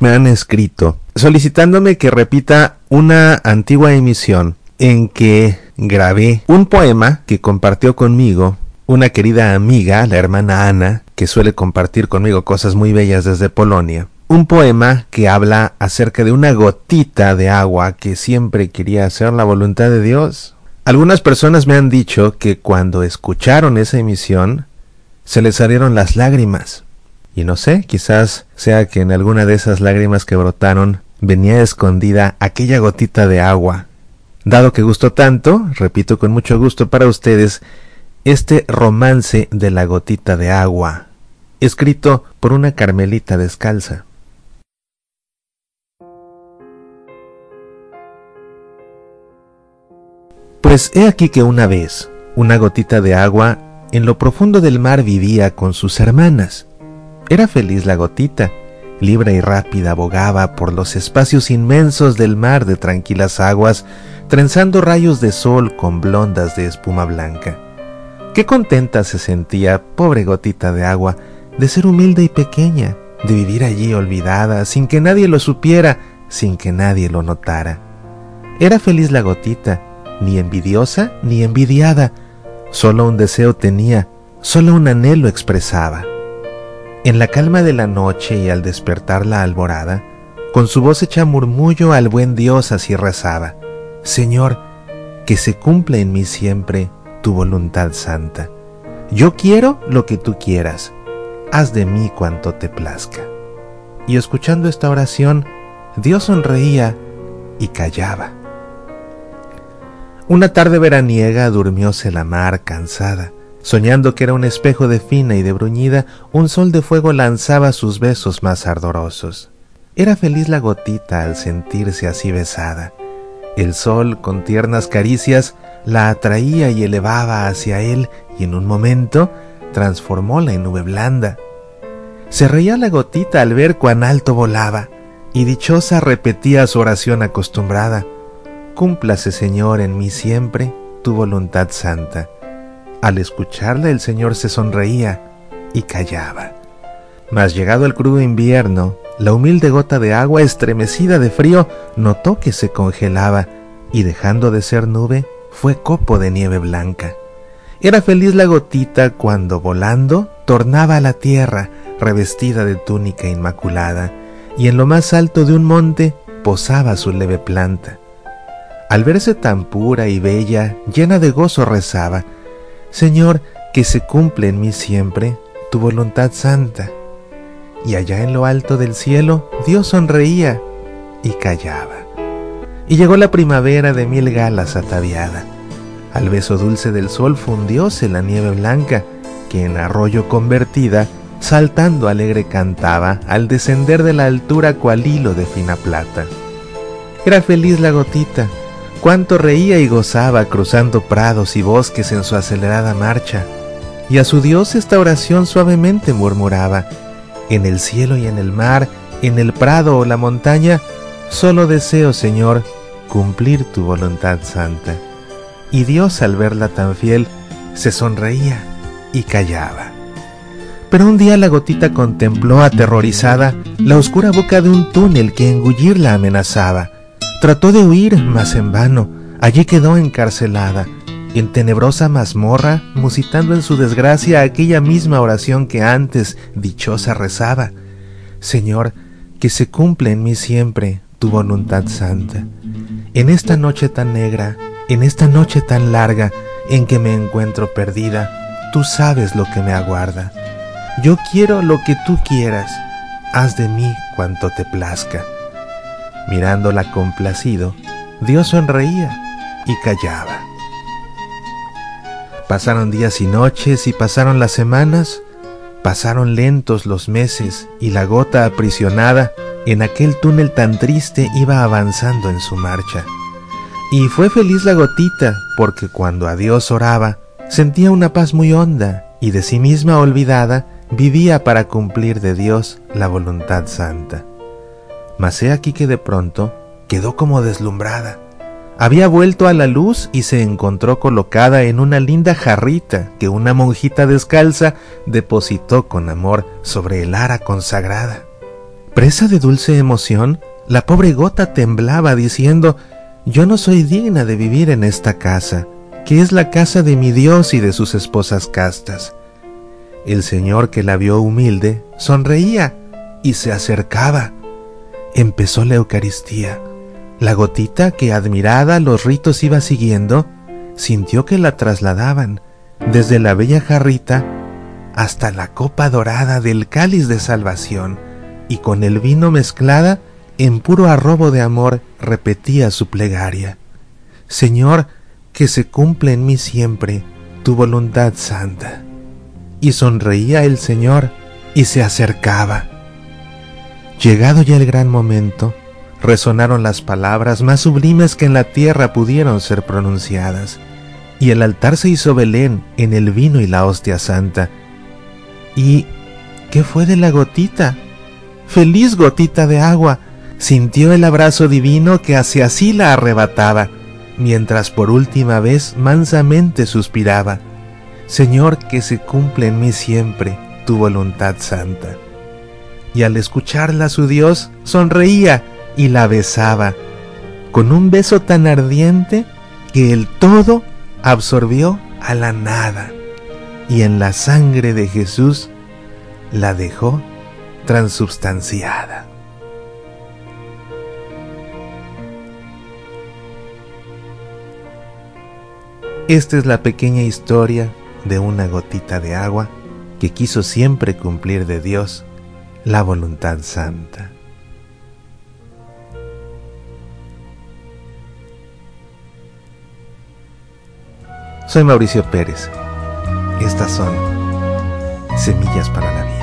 me han escrito solicitándome que repita una antigua emisión en que grabé un poema que compartió conmigo una querida amiga, la hermana Ana, que suele compartir conmigo cosas muy bellas desde Polonia. Un poema que habla acerca de una gotita de agua que siempre quería hacer la voluntad de Dios. Algunas personas me han dicho que cuando escucharon esa emisión se les salieron las lágrimas. Y no sé, quizás sea que en alguna de esas lágrimas que brotaron venía escondida aquella gotita de agua. Dado que gustó tanto, repito con mucho gusto para ustedes, este romance de la gotita de agua, escrito por una carmelita descalza. Pues he aquí que una vez, una gotita de agua en lo profundo del mar vivía con sus hermanas. Era feliz la gotita, libre y rápida bogaba por los espacios inmensos del mar de tranquilas aguas, trenzando rayos de sol con blondas de espuma blanca. Qué contenta se sentía, pobre gotita de agua, de ser humilde y pequeña, de vivir allí olvidada, sin que nadie lo supiera, sin que nadie lo notara. Era feliz la gotita, ni envidiosa ni envidiada, solo un deseo tenía, solo un anhelo expresaba. En la calma de la noche y al despertar la alborada, con su voz hecha murmullo al buen Dios así rezaba, Señor, que se cumpla en mí siempre tu voluntad santa. Yo quiero lo que tú quieras, haz de mí cuanto te plazca. Y escuchando esta oración, Dios sonreía y callaba. Una tarde veraniega durmióse la mar cansada, soñando que era un espejo de fina y de bruñida, un sol de fuego lanzaba sus besos más ardorosos. Era feliz la gotita al sentirse así besada. El sol, con tiernas caricias, la atraía y elevaba hacia él y en un momento transformóla en nube blanda. Se reía la gotita al ver cuán alto volaba, y dichosa repetía su oración acostumbrada. Cúmplase, Señor, en mí siempre tu voluntad santa. Al escucharla el Señor se sonreía y callaba. Mas llegado el crudo invierno, la humilde gota de agua estremecida de frío notó que se congelaba y dejando de ser nube, fue copo de nieve blanca. Era feliz la gotita cuando volando tornaba a la tierra revestida de túnica inmaculada, y en lo más alto de un monte posaba su leve planta. Al verse tan pura y bella, llena de gozo rezaba, Señor, que se cumple en mí siempre tu voluntad santa. Y allá en lo alto del cielo Dios sonreía y callaba y llegó la primavera de mil galas ataviada. Al beso dulce del sol fundióse la nieve blanca, que en arroyo convertida, saltando alegre cantaba al descender de la altura cual hilo de fina plata. Era feliz la gotita, cuánto reía y gozaba cruzando prados y bosques en su acelerada marcha, y a su Dios esta oración suavemente murmuraba, en el cielo y en el mar, en el prado o la montaña, solo deseo, Señor, cumplir tu voluntad santa. Y Dios al verla tan fiel, se sonreía y callaba. Pero un día la gotita contempló aterrorizada la oscura boca de un túnel que engullirla amenazaba. Trató de huir, mas en vano, allí quedó encarcelada, en tenebrosa mazmorra, musitando en su desgracia aquella misma oración que antes dichosa rezaba. Señor, que se cumple en mí siempre tu voluntad santa. En esta noche tan negra, en esta noche tan larga en que me encuentro perdida, tú sabes lo que me aguarda. Yo quiero lo que tú quieras, haz de mí cuanto te plazca. Mirándola complacido, Dios sonreía y callaba. Pasaron días y noches y pasaron las semanas, pasaron lentos los meses y la gota aprisionada en aquel túnel tan triste iba avanzando en su marcha. Y fue feliz la gotita, porque cuando a Dios oraba, sentía una paz muy honda y de sí misma olvidada, vivía para cumplir de Dios la voluntad santa. Mas he aquí que de pronto quedó como deslumbrada. Había vuelto a la luz y se encontró colocada en una linda jarrita que una monjita descalza depositó con amor sobre el ara consagrada. Presa de dulce emoción, la pobre gota temblaba diciendo, Yo no soy digna de vivir en esta casa, que es la casa de mi Dios y de sus esposas castas. El Señor que la vio humilde sonreía y se acercaba. Empezó la Eucaristía. La gotita que admirada los ritos iba siguiendo, sintió que la trasladaban desde la bella jarrita hasta la copa dorada del cáliz de salvación, y con el vino mezclada, en puro arrobo de amor, repetía su plegaria. Señor, que se cumple en mí siempre tu voluntad santa. Y sonreía el Señor y se acercaba. Llegado ya el gran momento, resonaron las palabras más sublimes que en la tierra pudieron ser pronunciadas, y el altar se hizo Belén en el vino y la hostia santa. ¿Y qué fue de la gotita? Feliz gotita de agua, sintió el abrazo divino que hacia sí la arrebataba, mientras por última vez mansamente suspiraba, Señor, que se cumple en mí siempre tu voluntad santa. Y al escucharla su Dios sonreía y la besaba, con un beso tan ardiente que el todo absorbió a la nada y en la sangre de Jesús la dejó transubstanciada. Esta es la pequeña historia de una gotita de agua que quiso siempre cumplir de Dios la voluntad santa. Soy Mauricio Pérez. Estas son semillas para la vida.